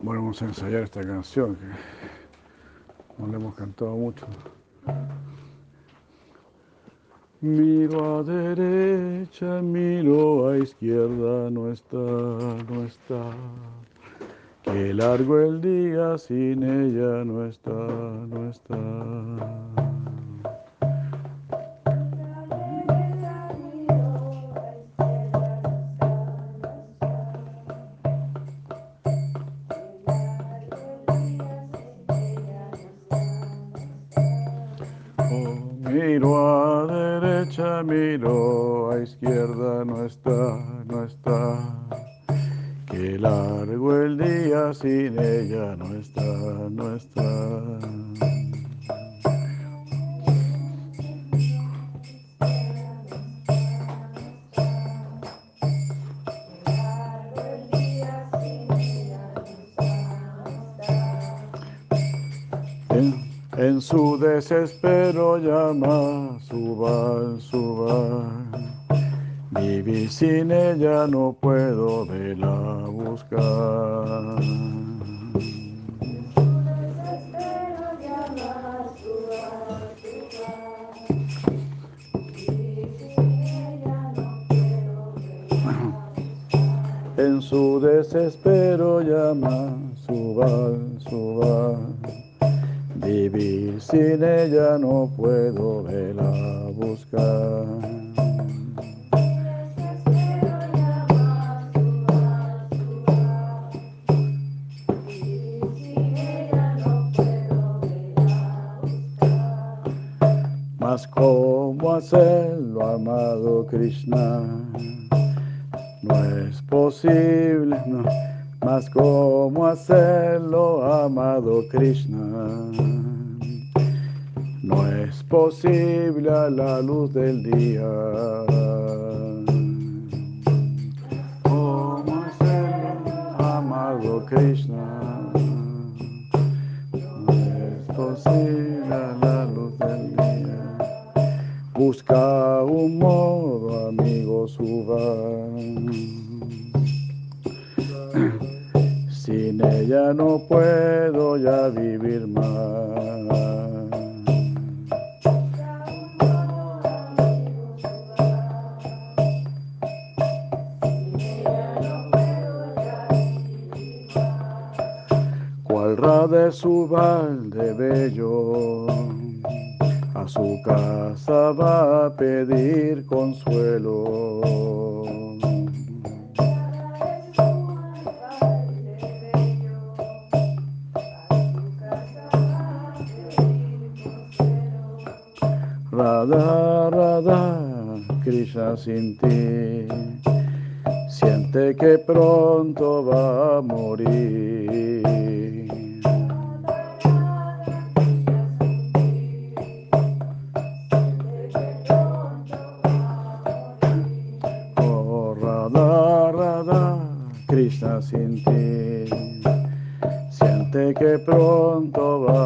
Bueno, vamos a ensayar esta canción que no la hemos cantado mucho. Miro a derecha, miro a izquierda, no está, no está. Qué largo el día sin ella, no está, no está. Izquierda, Krishna no es posible a la luz del día. ¿Cómo hacerlo, amado Krishna? No es posible la luz del día. Busca un modo, amigo, suba. Sin ella no puedo ya vivir más. de su balde bello, a su casa va a pedir consuelo. Radha, Radha, Krishna sin ti, siente que pronto va a morir. sin ti. Siente que pronto va a.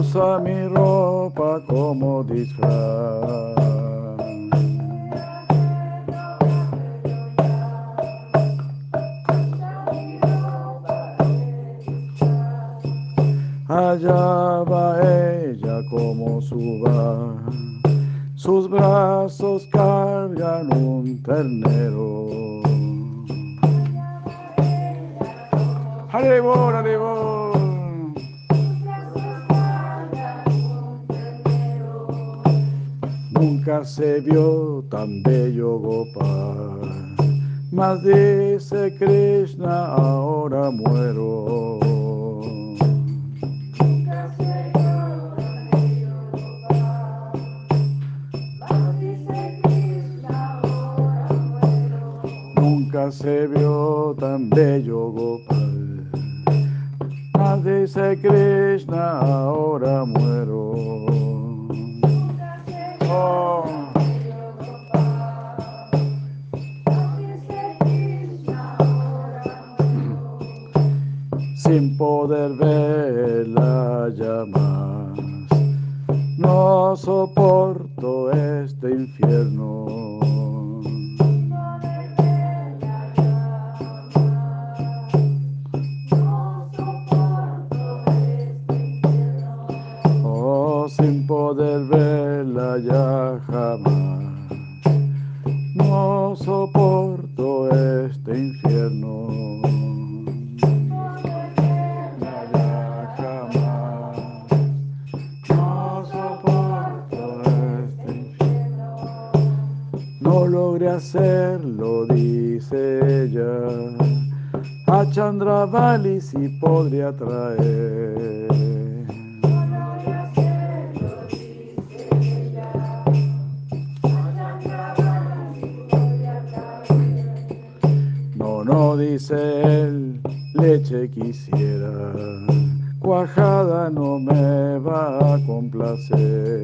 usa mi ropa como disfraz. Allá va ella como suba, sus brazos cargan un ternero. Nunca se vio tan bello Gopal, mas dice Krishna, ahora muero. Nunca se vio tan bello Gopal, mas dice Krishna, ahora muero. nunca se vio tan bello Gopal. Mas dice Krishna, ahora muero. Oh. Sin poder verla ya más, no soporto este infierno. Ya jamás, no soporto este infierno. Ya jamás, no soporto este infierno. No logré hacerlo, dice ella. A Chandravali si podría traer. Leche quisiera, cuajada no me va a complacer.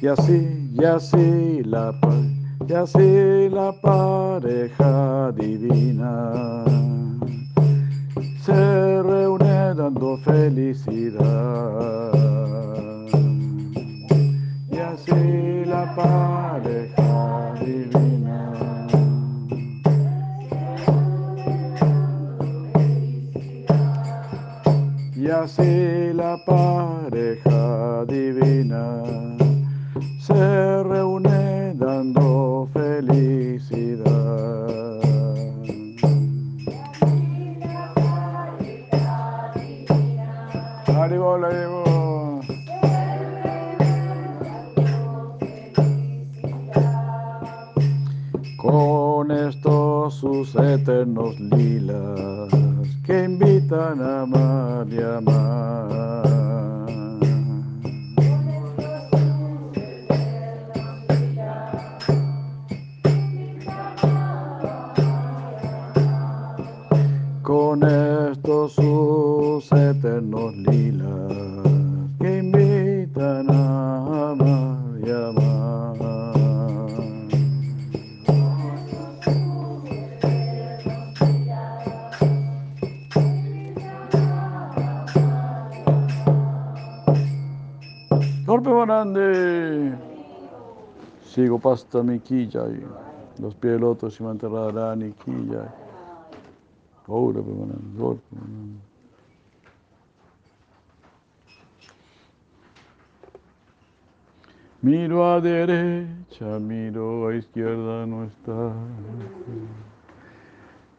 Y así, y así la y así la pareja divina. Se reúne dando felicidad. Y así la pareja divina. Y así la pareja divina se reúne dando felicidad. Con estos sus eternos lilas que invitan a amar y amar. Sigo pasta mi quilla los pies lotos y manterrarán y quilla. Miro a derecha, miro a izquierda, no está.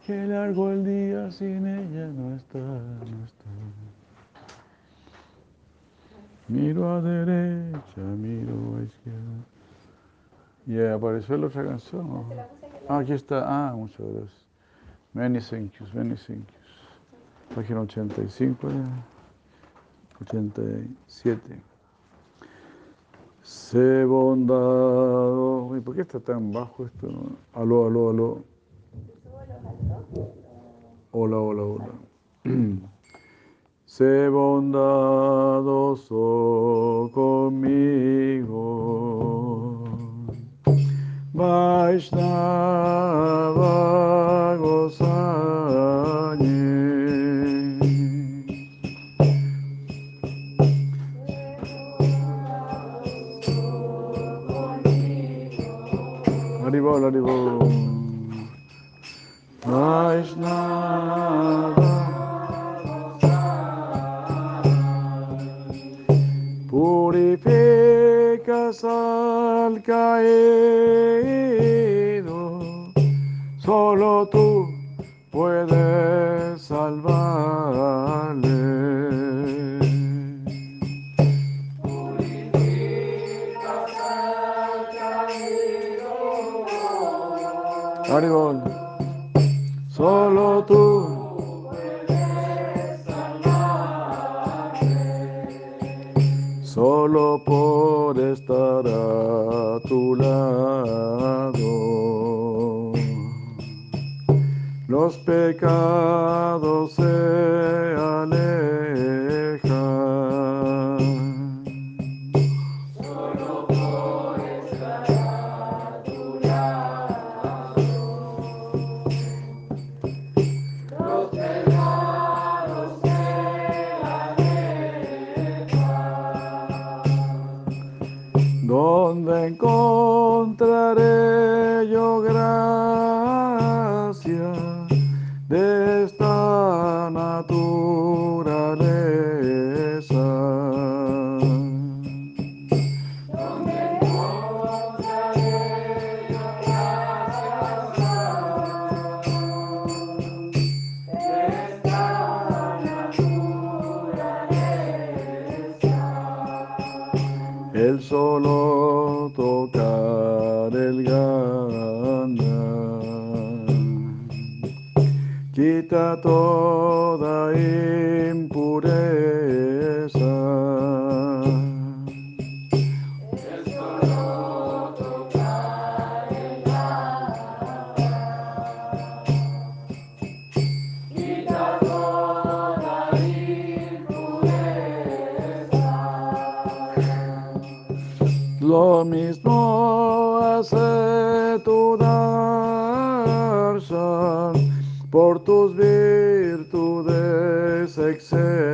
Qué largo el día sin ella, no está. Miro a derecha, miro a izquierda. Y apareció la otra canción. Ah, aquí está. Ah, muchas gracias. Many thank yous, many thank yous. Página 85, 87. Sé bondado. ¿Y por qué está tan bajo esto? Aló, aló, aló. Hola, hola, hola. Sé bondadoso conmigo. Vaishnava Gosani. Haribol, Haribol. Vaishnava. Purificas al caído, solo tú puedes salvarle. Haribol. Solo estar a tu lado. Los pecados se alejan. De esta naturaleza? say.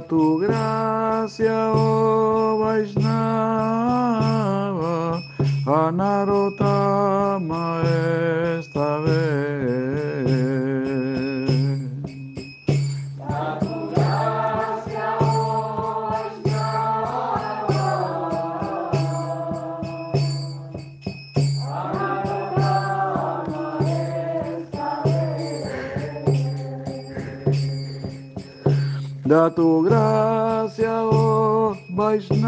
Tu gracia, oh Vaishnava, a Tu gracia, oh Vaishnava,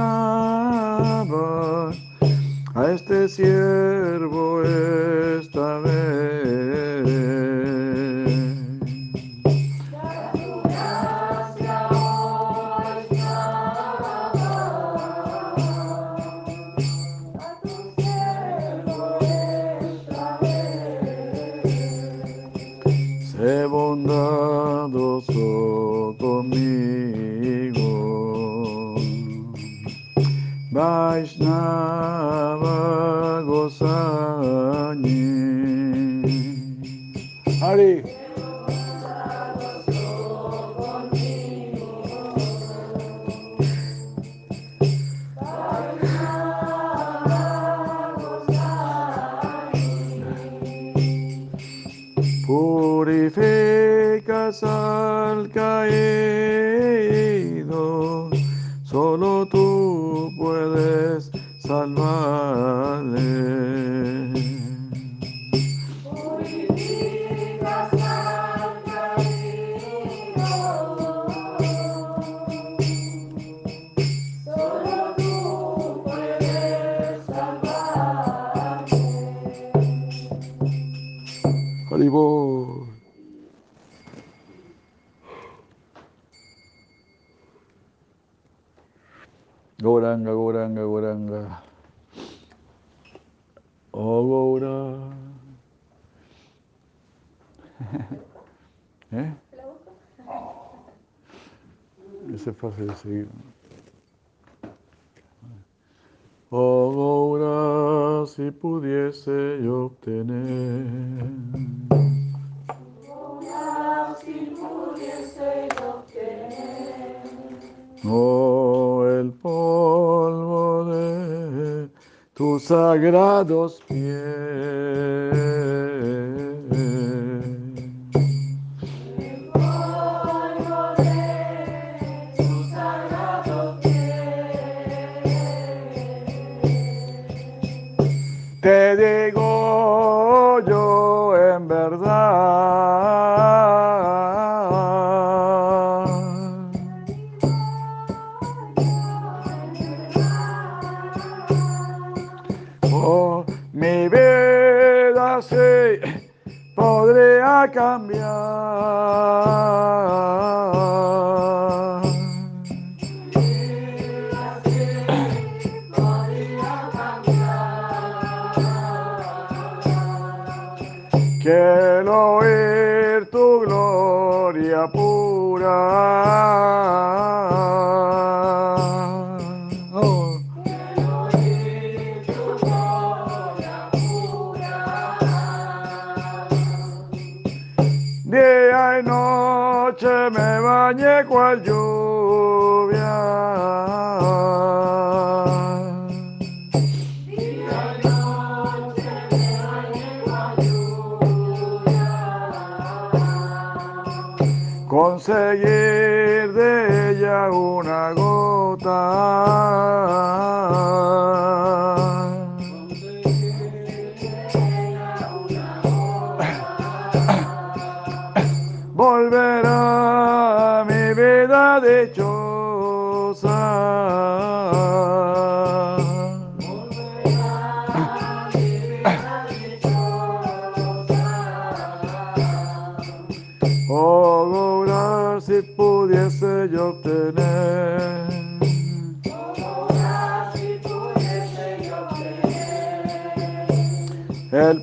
a este siervo Haribol. Goranga, Goranga, Goranga. Oh, Gora. ¿Eh? Ese es fácil de seguir. Oh, Gora, si pudiese yo obtener. Oh, el polvo de tus sagrados pies. Podría bañé cual lluvia. Conseguir de ella una gota. El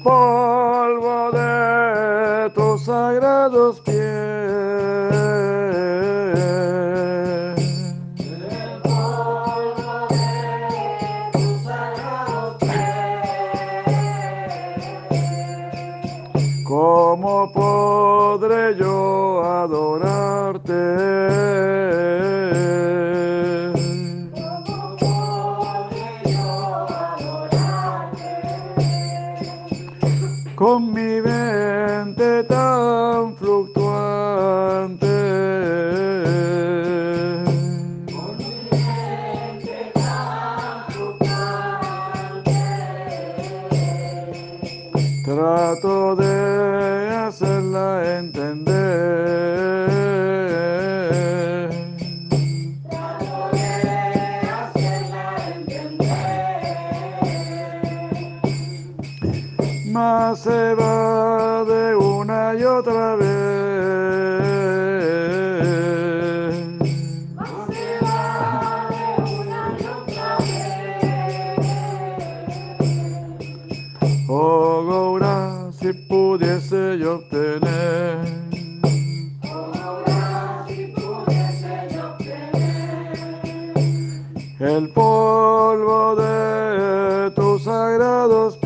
el polvo de tus sagrados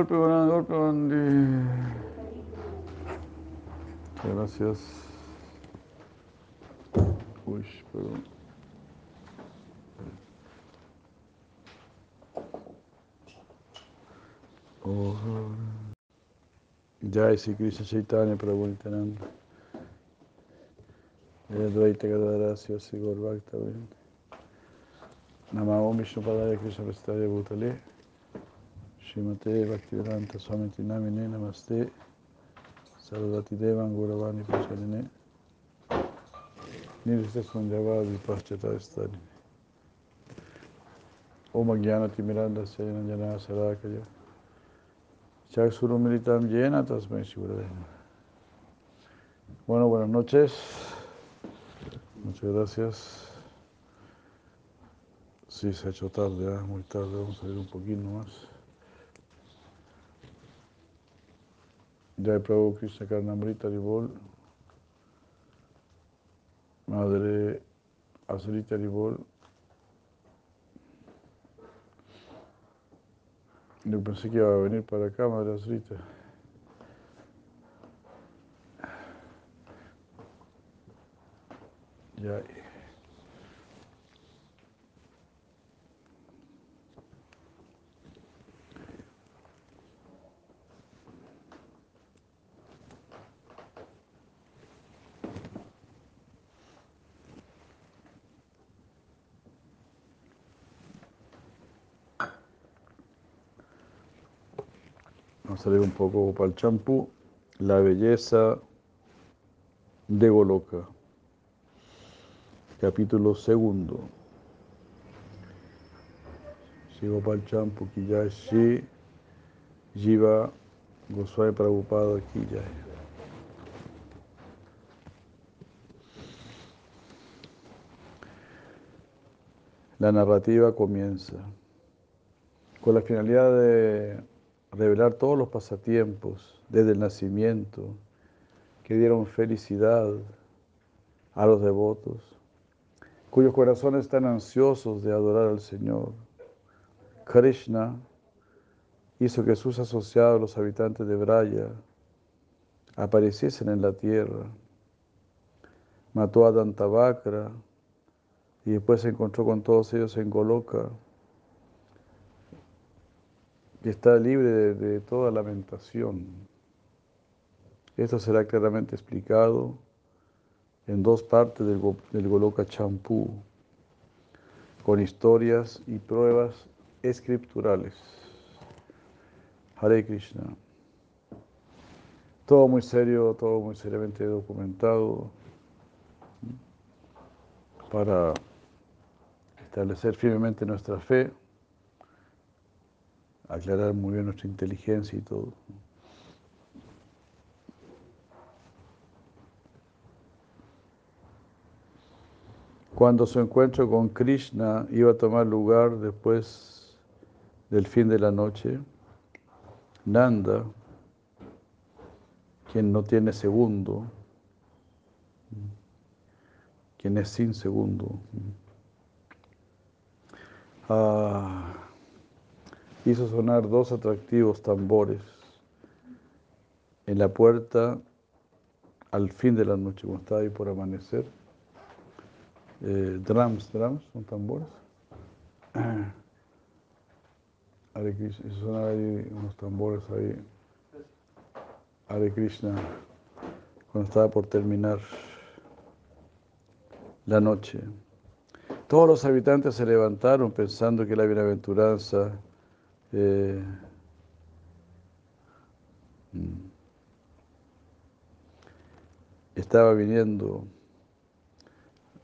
Golpe, grande, golpe. Muchas Gracias. Uy, perdón. Oh. Jai Sri Krishna Chaitanya Prabhu Nityananda. Advaita Gadadara Sri Gaur Bhakta Vrind. Namah Om Vishnu Padaya Krishna Bhutale. Shrimate Bhaktivedanta Swamiti Namine Namaste. Sarvati Devan Gauravani Pracharine. Nirvita Sunjavadi Paschata Stani. Om Jnanati Miranda Sayanajana Sarakaya. Chakshuru Militam Yena Tasmai. Bueno, buenas noches. Muchas gracias. Sí, se ha hecho tarde, ¿eh? muy tarde. Vamos a ir un poquito más. Jai Prabhu Krishna Karnamrita Ribol. Madre Azrita Ribol. Yo pensé que iba a venir para acá, Madre Azrita. Ya. Leer un poco para el champú. La belleza de Goloka. Capítulo segundo. El champú, Kiyashi, Jiva, Goswami Prabhupada, Kiyai. La narrativa comienza con la finalidad de revelar todos los pasatiempos desde el nacimiento que dieron felicidad a los devotos, cuyos corazones están ansiosos de adorar al Señor. Krishna hizo que sus asociados, los habitantes de Braya, apareciesen en la tierra. Mató a Dantavakra y después se encontró con todos ellos en Goloka y está libre de, toda lamentación. Esto será claramente explicado en dos partes del, del Goloka Champú, con historias y pruebas escriturales. Hare Krishna. Todo muy serio, todo muy seriamente documentado para establecer firmemente nuestra fe aclarar muy bien nuestra inteligencia y todo. Cuando su encuentro con Krishna iba a tomar lugar después del fin de la noche, Nanda, quien no tiene segundo, quien es sin segundo, ah, hizo sonar dos atractivos tambores en la puerta al fin de la noche, cuando estaba ahí por amanecer. eh, drums, drums, son tambores. Hare Krishna, eso son ahí unos tambores ahí. Hare Krishna, cuando estaba por terminar la noche. Todos los habitantes se levantaron pensando que la bienaventuranza eh, mm, estaba viniendo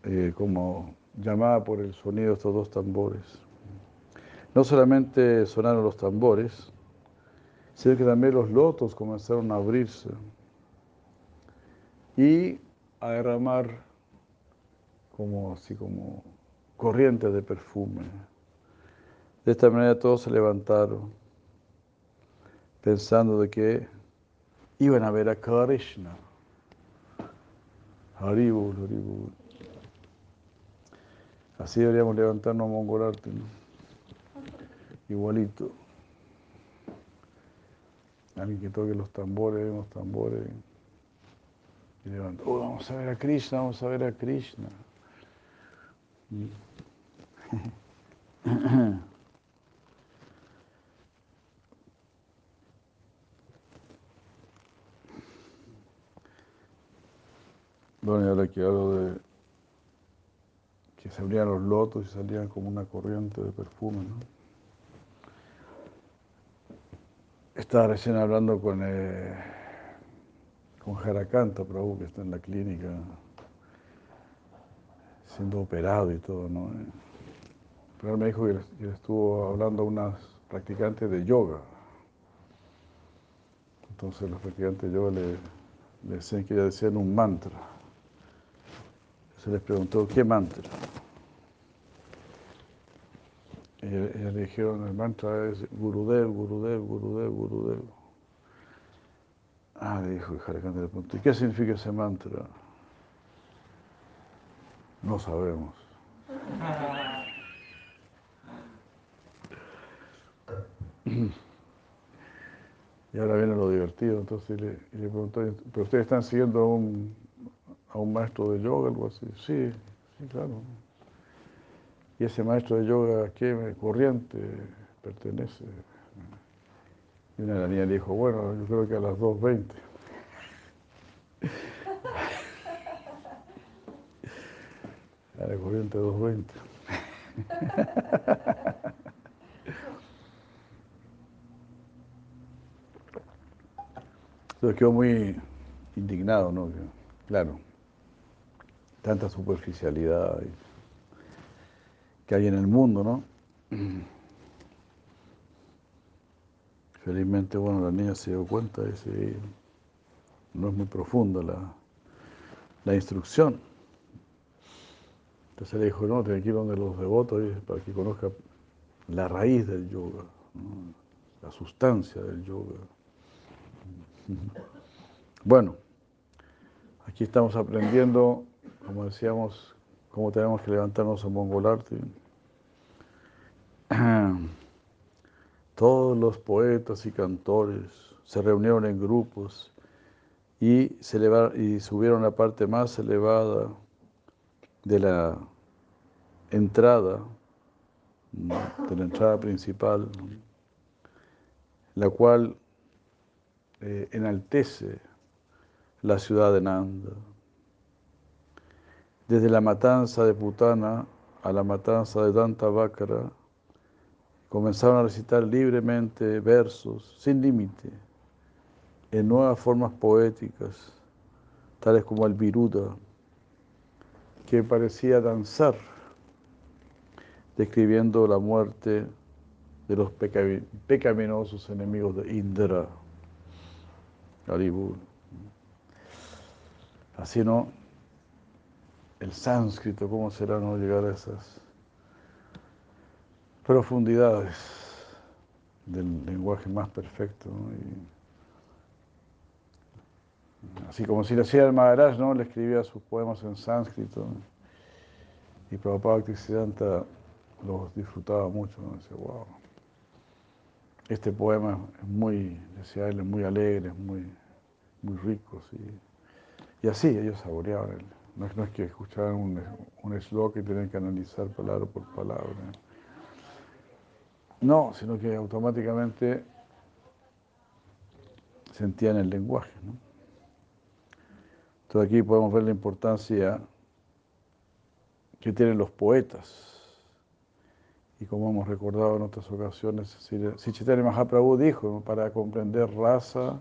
eh, como llamada por el sonido de estos dos tambores. No solamente sonaron los tambores, sino que también los lotos comenzaron a abrirse y a derramar como así como corrientes de perfume. De esta manera todos se levantaron pensando de que iban a ver a Krishna. Haribul, Haribul. Así deberíamos levantarnos a mongolarte, ¿no? Igualito. Alguien que toque los tambores, los tambores. Y levanta, oh, vamos a ver a Krishna, vamos a ver a Krishna. Bueno, ahora que hablo de que se abrían los lotos y salían como una corriente de perfume, ¿no? Estaba recién hablando con, eh, con Jarakanta Prabhu, que está en la clínica, siendo operado y todo, ¿no? Pero él me dijo que, que estuvo hablando a unas practicantes de yoga. Entonces los practicantes de yoga le, le decían que ya decían un mantra. Se les preguntó, ¿qué mantra? Y ellos le dijeron, el mantra es Gurudev, Gurudev, Gurudev, Gurudev. Ah, dijo Jarakanta le preguntó, ¿y qué significa ese mantra? No sabemos. Y ahora viene lo divertido, entonces le, le preguntó, ¿pero ustedes están siguiendo un, a un maestro de yoga, algo así? Sí, sí, claro. ¿Y ese maestro de yoga a qué corriente pertenece? Y una de las dijo, bueno, yo creo que a las 2.20. A la corriente 220. Entonces quedó muy indignado, ¿no? Claro, tanta superficialidad que hay en el mundo, ¿no? Felizmente, bueno, la niña se dio cuenta de que no es muy profunda la, la instrucción. Entonces le dijo, no, tiene que ir donde los devotos para que conozca la raíz del yoga, la sustancia del yoga. Bueno, aquí estamos aprendiendo, como decíamos, cómo tenemos que levantarnos a mongolarte. Todos los poetas y cantores se reunieron en grupos y, se y subieron la parte más elevada de la entrada, de la entrada principal, la cual eh, enaltece la ciudad de Nanda. Desde la matanza de Putana a la matanza de Dantavakara, comenzaron a recitar libremente versos sin límite, en nuevas formas poéticas, tales como el Viruda, que parecía danzar, describiendo la muerte de los pecaminosos enemigos de Indra. Así no, el sánscrito, ¿cómo será no llegar a esas profundidades del lenguaje más perfecto? así como si le hacía el Maharaj, ¿no? le escribía sus poemas en sánscrito. Y Prabhupada Bhaktisiddhanta los disfrutaba mucho, ¿no? Dice, wow, este poema es muy, decía él, es muy alegre, es muy, muy rico. ¿sí? Y así ellos saboreaban No es, que escucharan un, un slogan y tienen que analizar palabra por palabra. No, sino que automáticamente sentían el lenguaje. Entonces aquí podemos ver la importancia que tienen los poetas. Y como hemos recordado en otras ocasiones, si Chaitanya Mahaprabhu dijo, para comprender raza,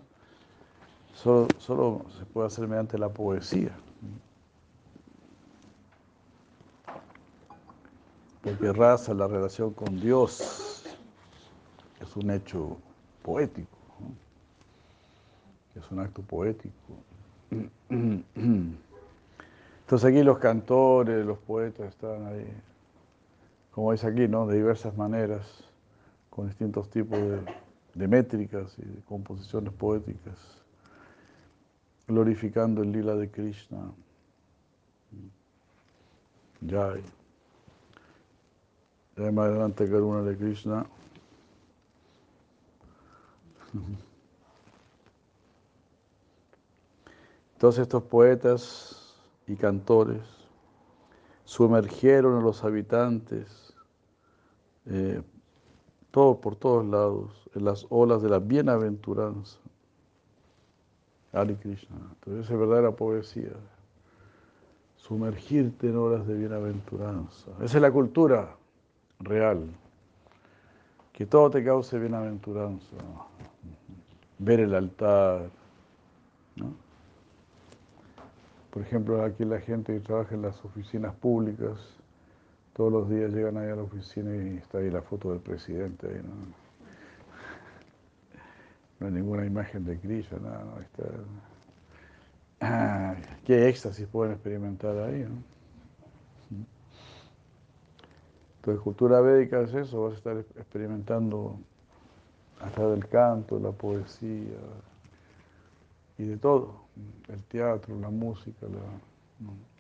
solo, solo se puede hacer mediante la poesía. Porque raza, la relación con Dios, es un hecho poético, es un acto poético. Entonces aquí los cantores, los poetas están ahí, como dice aquí, ¿no? De diversas maneras, con distintos tipos de, métricas y de composiciones poéticas, glorificando el lila de Krishna. Jai. Más adelante Karuna de Krishna. Todos estos poetas y cantores sumergieron a los habitantes eh, todo, por todos lados en las olas de la bienaventuranza. Hari Krishna. Entonces es verdadera poesía. Sumergirte en olas de bienaventuranza. Esa es la cultura real. Que todo te cause bienaventuranza. Ver el altar. ¿no? Por ejemplo, aquí la gente que trabaja en las oficinas públicas, todos los días llegan ahí a la oficina y está ahí la foto del presidente. Ahí, ¿no? no hay ninguna imagen de Krishna, nada, no, está... Ah, qué éxtasis pueden experimentar ahí, ¿no? Entonces, cultura védica es eso, vas a estar experimentando hasta del canto, la poesía, y de todo, el teatro, la música,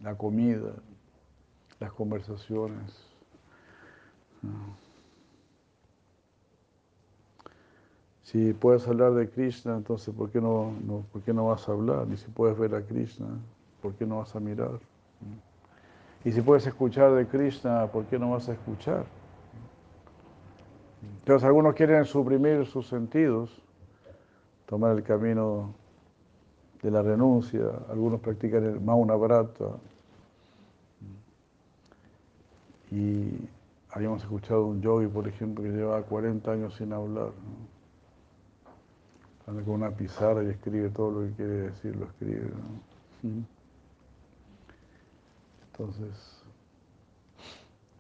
la, comida, las conversaciones. Si puedes hablar de Krishna, entonces ¿por qué no, ¿por qué no vas a hablar? Y si puedes ver a Krishna, ¿por qué no vas a mirar? Y si puedes escuchar de Krishna, ¿por qué no vas a escuchar? Entonces algunos quieren suprimir sus sentidos, tomar el camino de la renuncia, algunos practican el Mauna Brata. Y habíamos escuchado un yogi, por ejemplo, que lleva 40 años sin hablar. Anda con una pizarra y escribe todo lo que quiere decir, lo escribe. Entonces,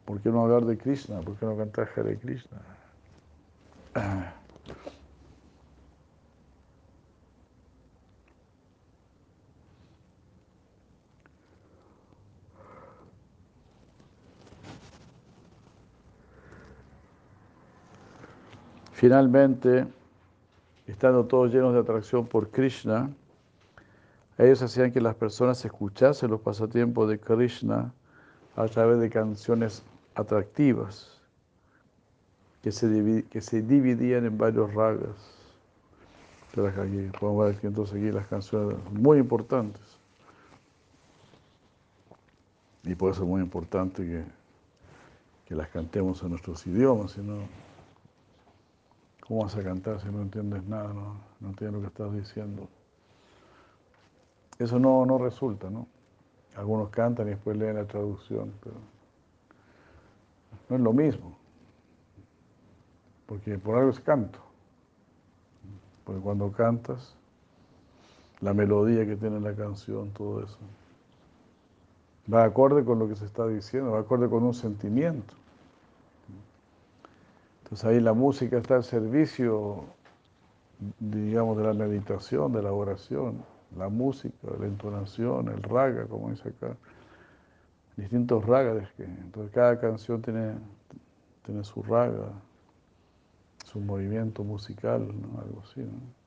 ¿por qué no hablar de Krishna? ¿Por qué no cantar Hare Krishna? Finalmente, estando todos llenos de atracción por Krishna, ellos hacían que las personas escuchasen los pasatiempos de Krishna a través de canciones atractivas que se, que se dividían en varios ragas. Podemos ver aquí entonces aquí las canciones muy importantes. Y por eso es muy importante que, que las cantemos en nuestros idiomas, sino ¿Cómo vas a cantar si no entiendes nada, no, entiendes lo que estás diciendo? Eso no, no resulta, ¿no? Algunos cantan y después leen la traducción, pero no es lo mismo. Porque por algo es canto. Porque cuando cantas, la melodía que tiene la canción, todo eso, va acorde con lo que se está diciendo, va acorde con un sentimiento. Entonces ahí la música está al servicio, digamos, de la meditación, de la oración, la música, la entonación, el raga, como dice acá, distintos ragas. Entonces cada canción tiene, tiene su raga, su movimiento musical, algo así. ¿no?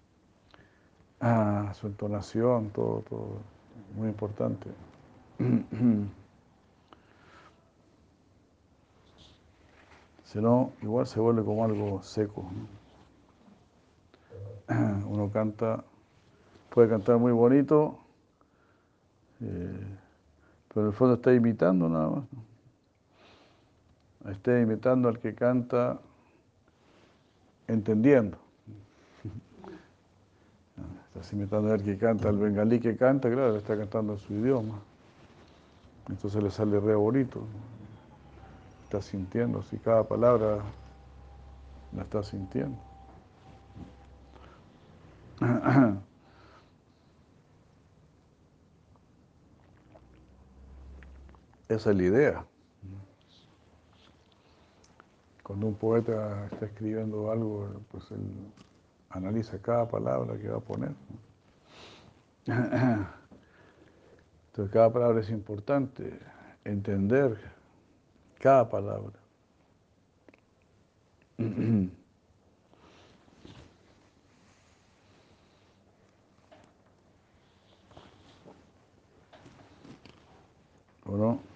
Ah, su entonación, todo, todo, muy importante. Si no, igual se vuelve como algo seco. Uno canta, puede cantar muy bonito, eh, Pero en el fondo está imitando nada más. Está imitando al que canta entendiendo. Estás imitando al que canta, al bengalí que canta, claro, está cantando en su idioma. Entonces le sale re bonito. Está sintiendo, si cada palabra la está sintiendo. Esa es la idea. Cuando un poeta está escribiendo algo, pues él analiza cada palabra que va a poner. Entonces cada palabra es importante, entender cada palabra. ¿O no?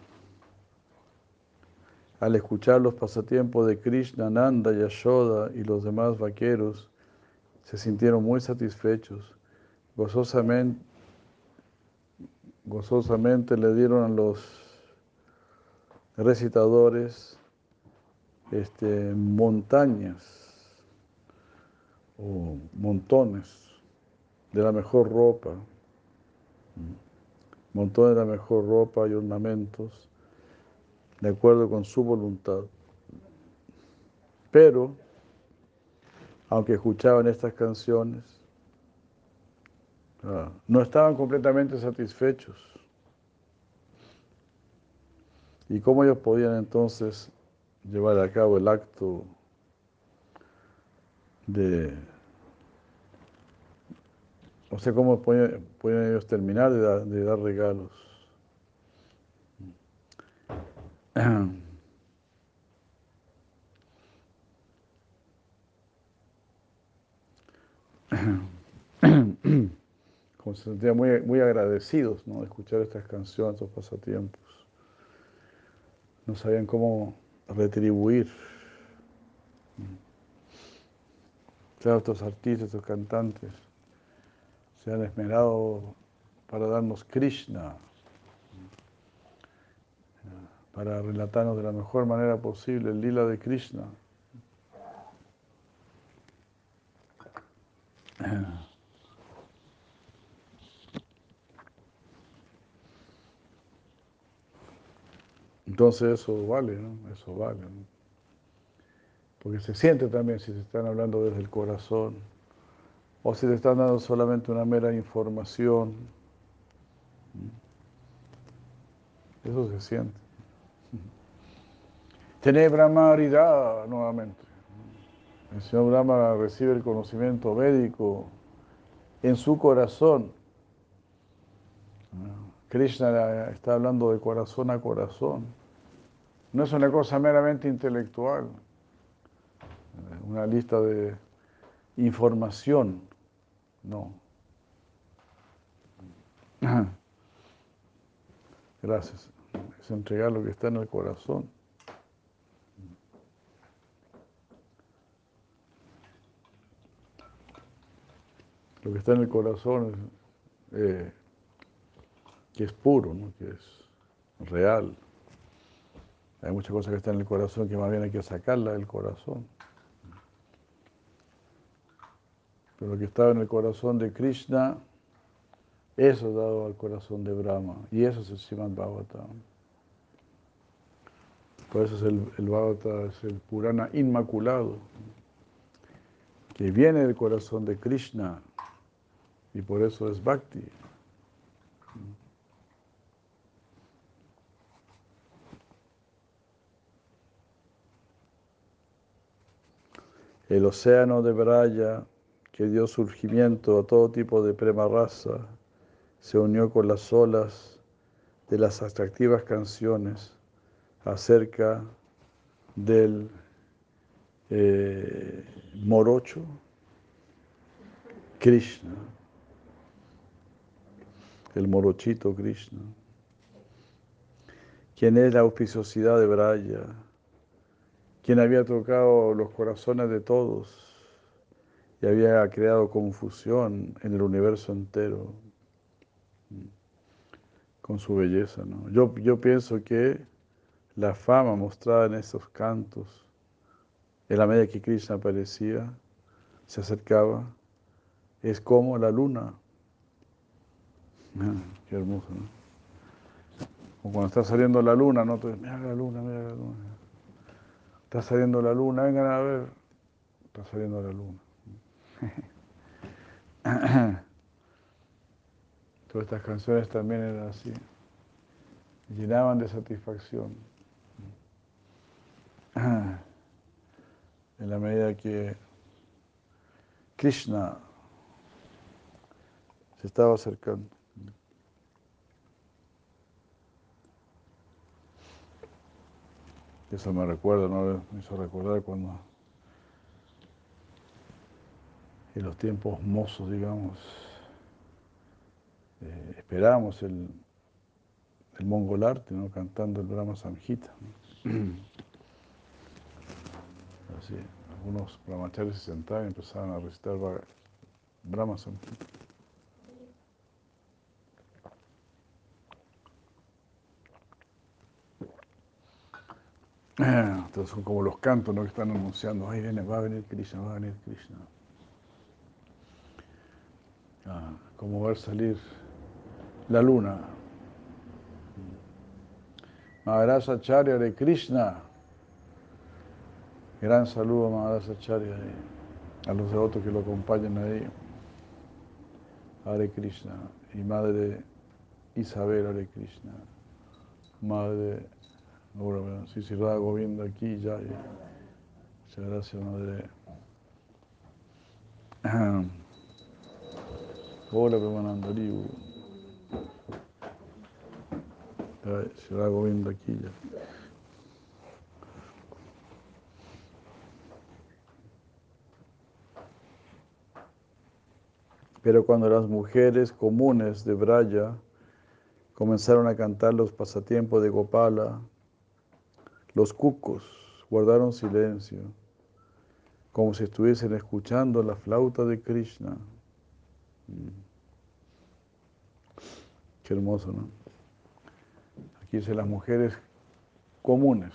Al escuchar los pasatiempos de Krishna, Nanda, Yashoda y los demás vaqueros, se sintieron muy satisfechos. Gozosamente, gozosamente le dieron a los recitadores este, montañas o montones de la mejor ropa, montones de la mejor ropa y ornamentos de acuerdo con su voluntad. Pero, aunque escuchaban estas canciones, ah, no estaban completamente satisfechos. ¿Y cómo ellos podían entonces llevar a cabo el acto de... O sea, cómo podían, ellos terminar de dar regalos? Como se sentían muy, muy agradecidos ¿no? de escuchar estas canciones, estos pasatiempos. No sabían cómo retribuir. Claro, estos artistas, estos cantantes se han esmerado para darnos Krishna, para relatarnos de la mejor manera posible el lila de Krishna. Entonces eso vale, ¿no? Eso vale, ¿no? Porque se siente también si se están hablando desde el corazón o si te están dando solamente una mera información. Eso se siente. Tener Brahma nuevamente. El señor Brahma recibe el conocimiento médico en su corazón. Krishna está hablando de corazón a corazón. No es una cosa meramente intelectual, una lista de información, no. Gracias. Es entregar lo que está en el corazón. Lo que está en el corazón eh, que es puro, que es real. Hay muchas cosas que están en el corazón que más bien hay que sacarla del corazón. Pero lo que estaba en el corazón de Krishna, eso es dado al corazón de Brahma. Y eso es el Srimad Bhagavatam. Por eso es el, el Bhagavata, es el Purana inmaculado, que viene del corazón de Krishna y por eso es bhakti. El océano de Braya, que dio surgimiento a todo tipo de prema raza, se unió con las olas de las atractivas canciones acerca del eh, morocho Krishna el morochito Krishna, quien es la auspiciosidad de Braya, quien había tocado los corazones de todos y había creado confusión en el universo entero. con su belleza. ¿no? Yo, yo pienso que la fama mostrada en estos cantos, en la medida que Krishna aparecía, se acercaba, es como la luna. Qué hermoso, ¿no? Como cuando está saliendo la luna, ¿no? mira la luna, mira la luna. Está saliendo la luna, vengan a ver. Está saliendo la luna. Todas estas canciones también eran así. Llenaban de satisfacción. En la medida que Krishna se estaba acercando. Eso me recuerda, ¿no? me hizo recordar cuando en los tiempos mozos, digamos, eh, esperábamos el, el mongolarte, ¿no? cantando el Brahma Samhita. Así, algunos brahmacharis se sentaban y empezaban a recitar Brahma Samhita. Entonces son como los cantos ¿no? que están anunciando, ahí viene, va a venir Krishna, va a venir Krishna. Ah, como ver salir la luna. Maharaj Acharya de Krishna. Gran saludo a Maharaj Acharya a los devotos que lo acompañan ahí. Hare Krishna y Madre Isabel Hare Krishna. Madre Ahora, sí, sí, Rago viendo aquí ya. Muchas gracias, madre. Hola, Premananda Liu. Se va viendo aquí ya. Pero cuando las mujeres comunes de Braya comenzaron a cantar los pasatiempos de Gopala, los cucos guardaron silencio, como si estuviesen escuchando la flauta de Krishna. Mm. Qué hermoso, ¿no? Aquí dice las mujeres comunes.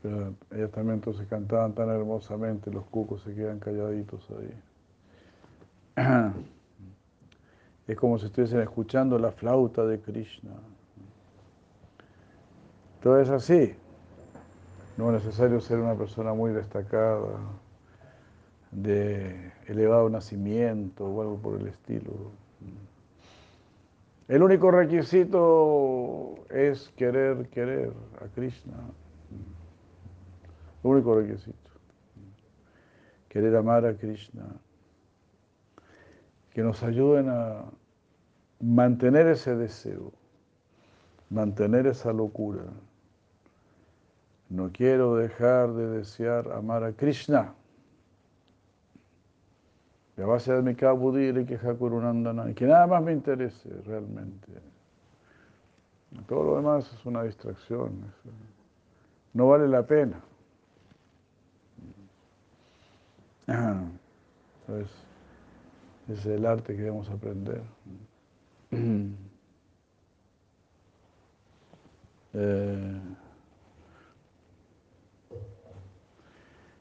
Pero ellas también entonces cantaban tan hermosamente, los cucos se quedan calladitos ahí. Es como si estuviesen escuchando la flauta de Krishna. Todo es así. No es necesario ser una persona muy destacada, de elevado nacimiento o algo por el estilo. El único requisito es querer, querer a Krishna. El único requisito. Querer amar a Krishna. Que nos ayuden a mantener ese deseo, mantener esa locura. No quiero dejar de desear amar a Krishna. Va a ser mi y que y que nada más me interese realmente. Todo lo demás es una distracción. No vale la pena. Entonces, ese es el arte que debemos aprender. Eh,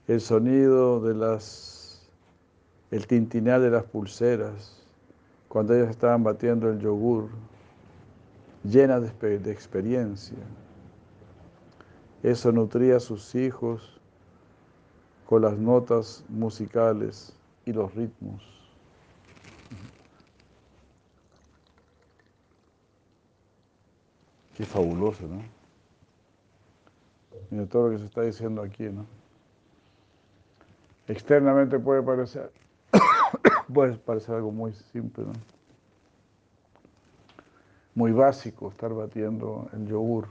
el sonido de las, el tintinear de las pulseras, cuando ellas estaban batiendo el yogur, llena de, de experiencia. Eso nutría a sus hijos con las notas musicales y los ritmos. Qué fabuloso, ¿no? Mira todo lo que se está diciendo aquí, ¿no? Externamente puede parecer, puede parecer algo muy simple, ¿no? muy básico estar batiendo el yogur.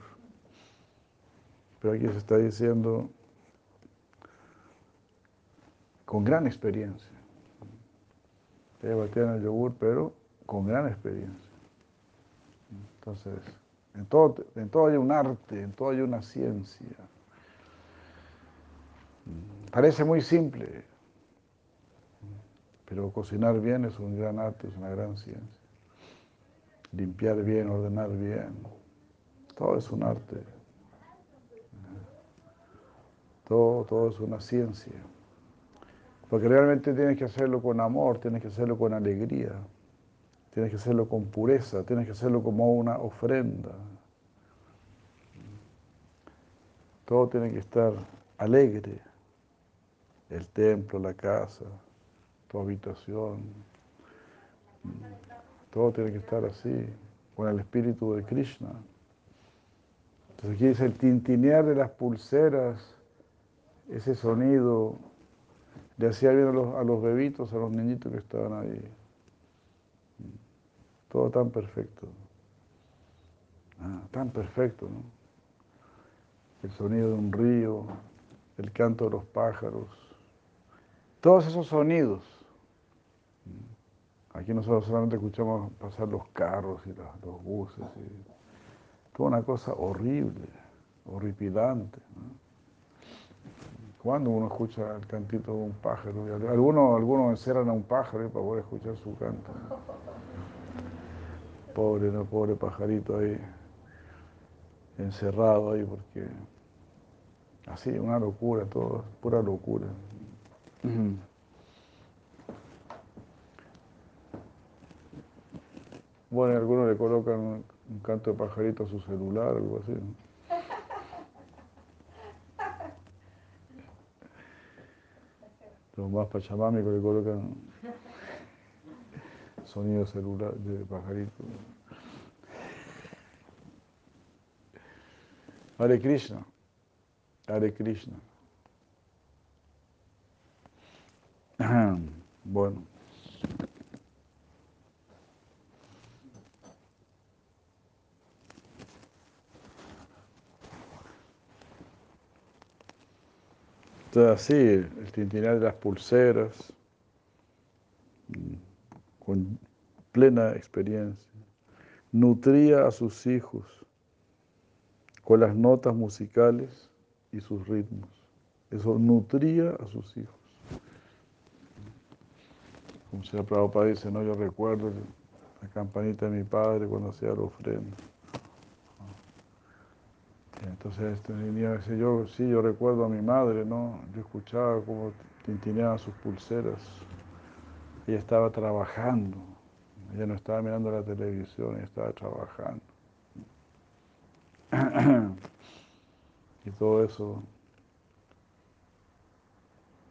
Pero aquí se está diciendo con gran experiencia. Ella batía el yogur, pero con gran experiencia. Entonces, en todo, en todo hay un arte, en todo hay una ciencia. Parece muy simple, pero cocinar bien es un gran arte, es una gran ciencia. limpiar bien, ordenar bien. Todo es un arte. Todo, todo es una ciencia. Porque realmente tienes que hacerlo con amor, tienes que hacerlo con alegría, tienes que hacerlo con pureza, tienes que hacerlo como una ofrenda. Todo tiene que estar alegre. El templo, la casa, tu habitación. Todo tiene que estar así, con el espíritu de Krishna. Entonces aquí dice el tintinear de las pulseras, ese sonido le hacía bien a los, a los bebitos, a los niñitos que estaban ahí. Todo tan perfecto. Ah, tan perfecto, ¿no? El sonido de un río, el canto de los pájaros, todos esos sonidos. Aquí nosotros solamente escuchamos pasar los carros y los, buses. Y toda una cosa horrible, horripilante. Cuando uno escucha el cantito de un pájaro, algunos, algunos encerran a un pájaro para poder escuchar su canto. Pobre, no, pobre pajarito ahí, encerrado ahí, porque así, una locura, todo, pura locura. Bueno, algunos le colocan un canto de pajarito a su celular, algo así. Los más pachamámicos le colocan sonido celular de pajarito. Hare Krishna. Hare Krishna. Bueno. Entonces así, el tintinar de las pulseras, mm, con plena experiencia, nutría a sus hijos con las notas musicales y sus ritmos. Eso nutría a sus hijos. Como si la Prabhupada dice, no, yo recuerdo la campanita de mi padre cuando hacía la ofrenda. Entonces este niño dice, yo sí, yo recuerdo a mi madre, ¿no? Yo escuchaba cómo tintineaba sus pulseras. Ella estaba trabajando. Ella no estaba mirando la televisión, ella estaba trabajando. y todo eso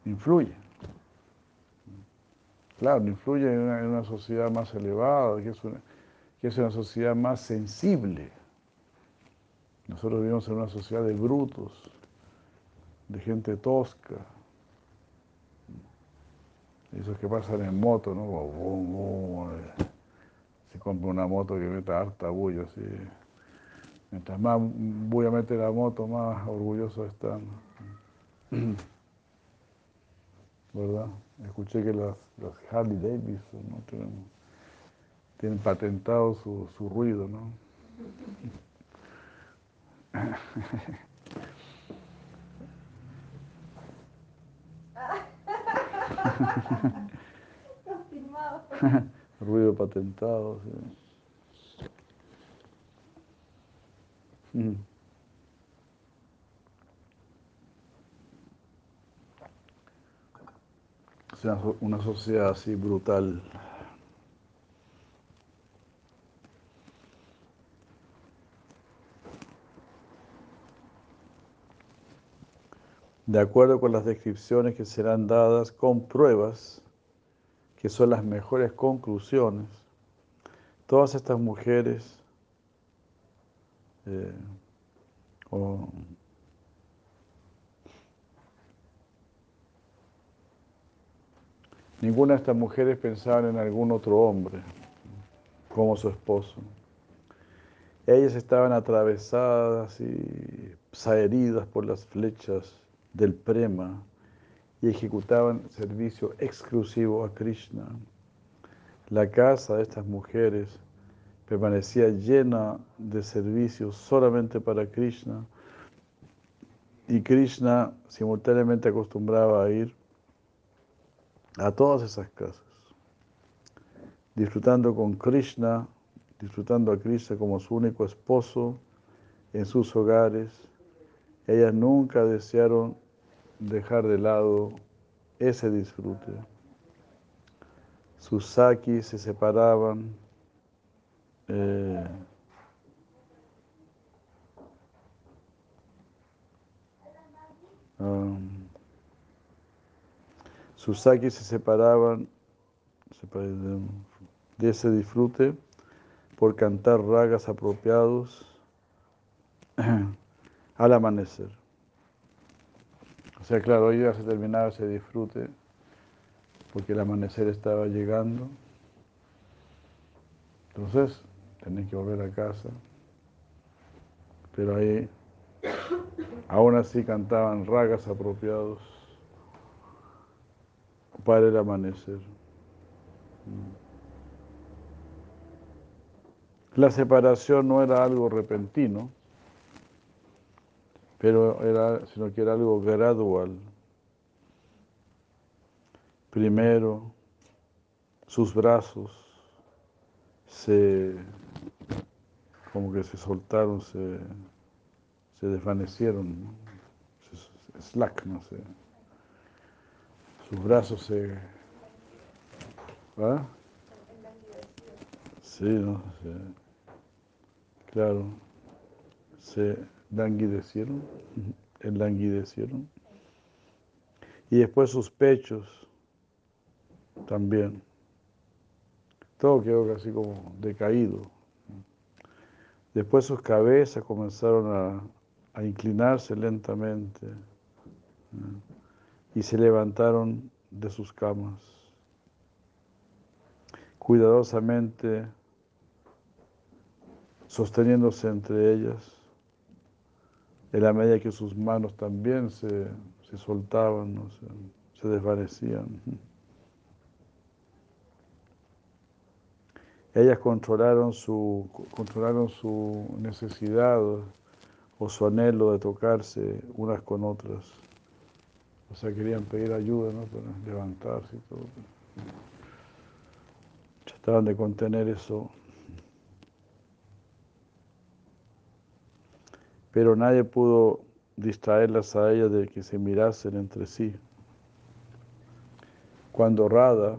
influye. Claro, influye en una, sociedad más elevada, que es que es una sociedad más sensible nosotros vivimos en una sociedad de brutos, de gente tosca. Esos que pasan en moto, ¿no? Se compra una moto que meta harta bulla, así. Mientras más voy a meter la moto, más orgullosos están. ¿Verdad? Escuché que las, Harley Davidson ¿no? tienen, patentado su, su ruido, ¿no? Ruido patentado. Mm. Una sociedad así brutal. de acuerdo con las descripciones que serán dadas con pruebas, que son las mejores conclusiones, todas estas mujeres eh, ninguna de estas mujeres pensaba en algún otro hombre como su esposo. Ellas estaban atravesadas y heridas por las flechas del prema y ejecutaban servicio exclusivo a Krishna. La casa de estas mujeres permanecía llena de servicios solamente para Krishna y Krishna simultáneamente acostumbraba a ir a todas esas casas, disfrutando con Krishna disfrutando a Krishna como su único esposo en sus hogares, ellas nunca desearon dejar de lado ese disfrute. Sus sakis se separaban. Eh, um, sus se separaban de ese disfrute por cantar ragas apropiados al amanecer. O sea, claro, hoy ya se terminaba ese disfrute porque el amanecer estaba llegando. Entonces, tenés que volver a casa. Pero ahí, aún así cantaban ragas apropiados para el amanecer. La separación no era algo repentino, pero era, sino que era algo gradual. Primero, sus brazos se, como que se soltaron, se, se desvanecieron, slack, no sé. Sus brazos se... ¿ah? Sí, no sé. Claro, se languidecieron, enlanguidecieron. Y después sus pechos también. Todo quedó casi como decaído. Después sus cabezas comenzaron a, a inclinarse lentamente y se levantaron de sus camas. Cuidadosamente sosteniéndose entre ellas, en la medida que sus manos también se, soltaban, se, desvanecían. Ellas controlaron su, controlaron su necesidad o su anhelo de tocarse unas con otras. O sea, querían pedir ayuda ¿no? para levantarse y todo. Trataban de contener eso pero nadie pudo distraerlas a ellas de que se mirasen entre sí. Cuando Rada,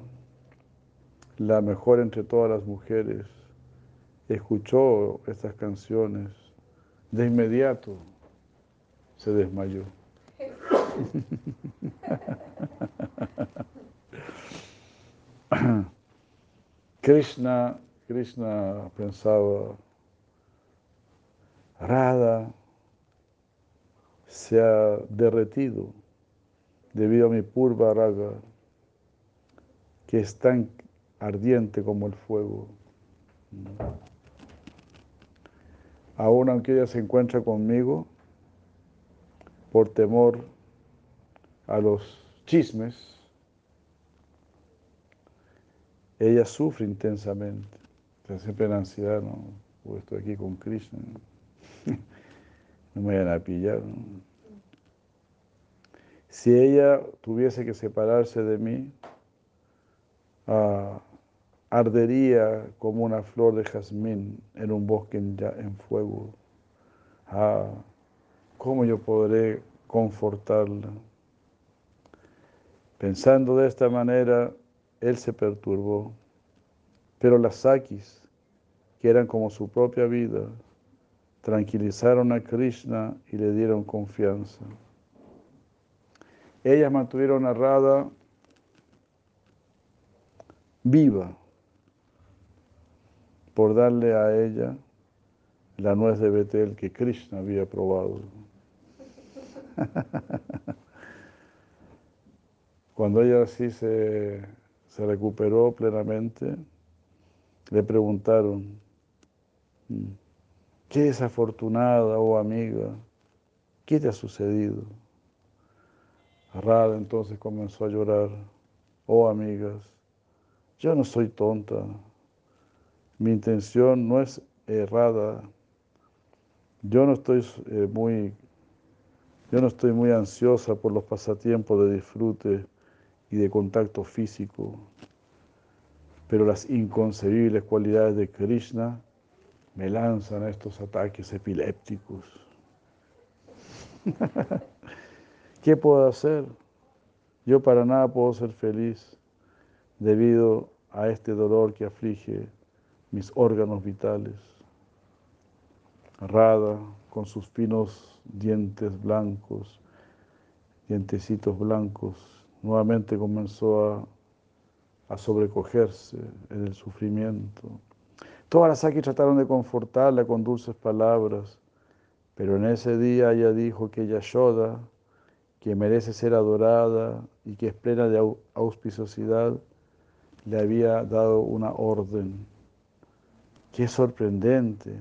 la mejor entre todas las mujeres, escuchó estas canciones, de inmediato se desmayó. Krishna, Krishna pensaba, Radha se ha derretido debido a mi purva raga, que es tan ardiente como el fuego. Aún aunque ella se encuentra conmigo, por temor a los chismes, ella sufre intensamente. siempre en ansiedad, ¿no? estoy aquí con Krishna no me vayan a pillar. Si ella tuviese que separarse de mí, ah, ardería como una flor de jazmín en un bosque en, en fuego. Ah, ¿Cómo yo podré confortarla? Pensando de esta manera, él se perturbó. Pero las Sakis, que eran como su propia vida, tranquilizaron a Krishna y le dieron confianza. Ellas mantuvieron a Radha viva por darle a ella la nuez de Betel que Krishna había probado. Cuando ella así se, se recuperó plenamente, le preguntaron, mm, Qué desafortunada, oh amiga, ¿qué te ha sucedido? Rada entonces comenzó a llorar, oh amigas, yo no soy tonta, mi intención no es errada, yo no estoy eh, muy, yo no estoy muy ansiosa por los pasatiempos de disfrute y de contacto físico, pero las inconcebibles cualidades de Krishna me lanzan estos ataques epilépticos. ¿Qué puedo hacer? Yo para nada puedo ser feliz debido a este dolor que aflige mis órganos vitales. Rada, con sus finos dientes blancos, dientecitos blancos, nuevamente comenzó a, a sobrecogerse en el sufrimiento. Todas las aquí trataron de confortarla con dulces palabras, pero en ese día ella dijo que Yashoda, que merece ser adorada y que es plena de auspiciosidad, le había dado una orden. Qué sorprendente.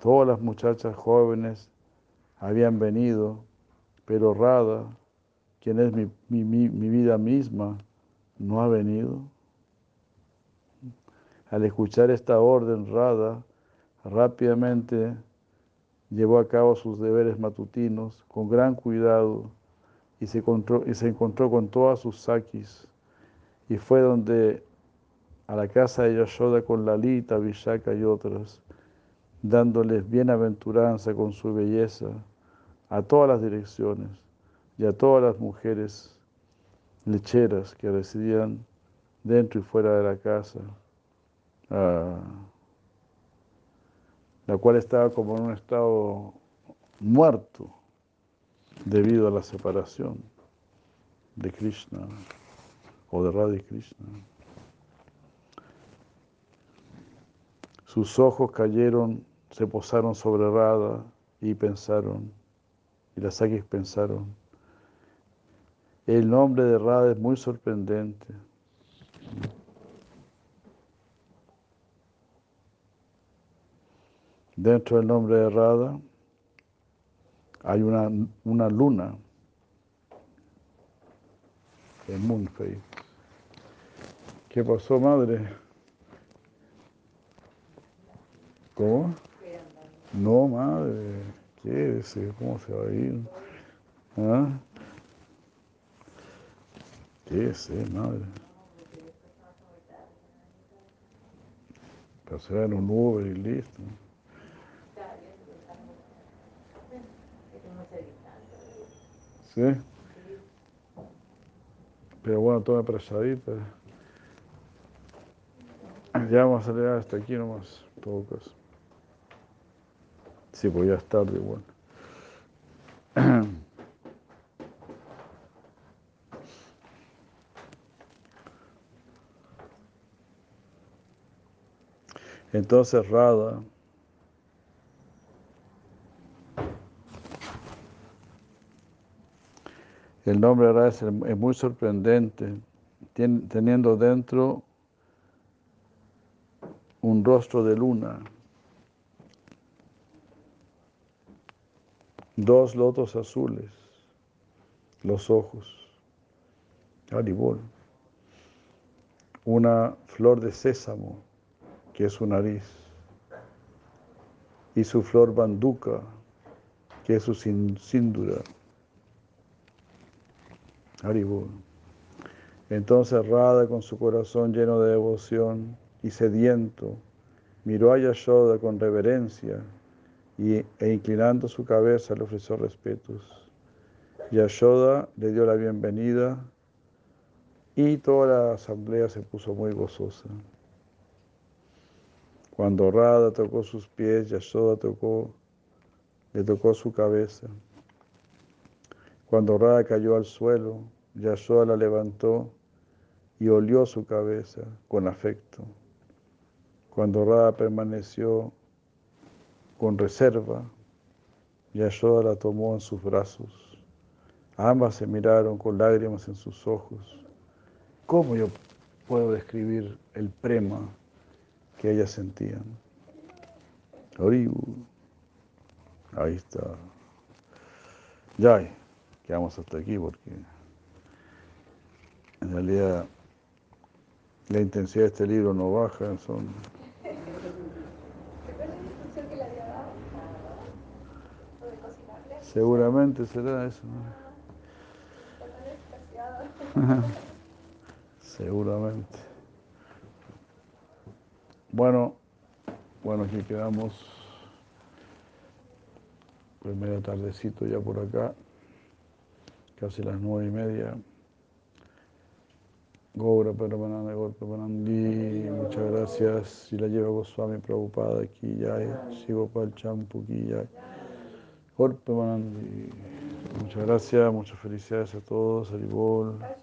Todas las muchachas jóvenes habían venido, pero Rada, quien es mi, mi vida misma, no ha venido. Al escuchar esta orden, Rada rápidamente llevó a cabo sus deberes matutinos con gran cuidado y se encontró, y se encontró con todas sus sakis y fue donde a la casa de Yashoda con Lalita, Vishaka y otras, dándoles bienaventuranza con su belleza a todas las direcciones y a todas las mujeres lecheras que residían dentro y fuera de la casa, la cual estaba como en un estado muerto debido a la separación de Krishna o de Radha Krishna. Sus ojos cayeron, se posaron sobre Radha y pensaron, y las Sakis pensaron, el nombre de Radha es muy sorprendente. Dentro del nombre de Radha hay una, una luna, el Moonface. ¿Qué pasó, madre? ¿Cómo? No, madre, quédese, ¿cómo se va a ir? ¿Ah? Quédese, madre. Pasar un Uber y listo. ¿Sí? Pero bueno, toma presadita. Ya vamos a salir hasta aquí nomás, caso. Sí, pues ya es tarde, bueno. Entonces Rada El nombre de Radha es muy sorprendente, teniendo dentro un rostro de luna, dos lotos azules, los ojos, Aribol, una flor de sésamo, que es su nariz, y su flor banduca, que es su síndura. Entonces Radha, con su corazón lleno de devoción y sediento, miró a Yashoda con reverencia y, e inclinando su cabeza le ofreció respetos. Yashoda le dio la bienvenida y toda la asamblea se puso muy gozosa. Cuando Radha tocó sus pies, Yashoda tocó, le tocó su cabeza. Cuando Radha cayó al suelo, Yashoda la levantó y olió su cabeza con afecto. Cuando Radha permaneció con reserva, Yashoda la tomó en sus brazos. Ambas se miraron con lágrimas en sus ojos. ¿Cómo yo puedo describir el prema que ellas sentían? Ahí está. Ya quedamos hasta aquí porque en realidad la intensidad de este libro no baja, son... Seguramente será eso. Seguramente. Bueno, Bueno, aquí quedamos. Medio tardecito ya por acá. Casi las nueve y media. Gora Paramananda, Gora Paramanandi, muchas gracias. Si la lleva Goswami Prabhupada aquí ya, Shivapal Champu aquí ya. Gora Paramanandi. Muchas gracias, muchas felicidades a todos, Haribol.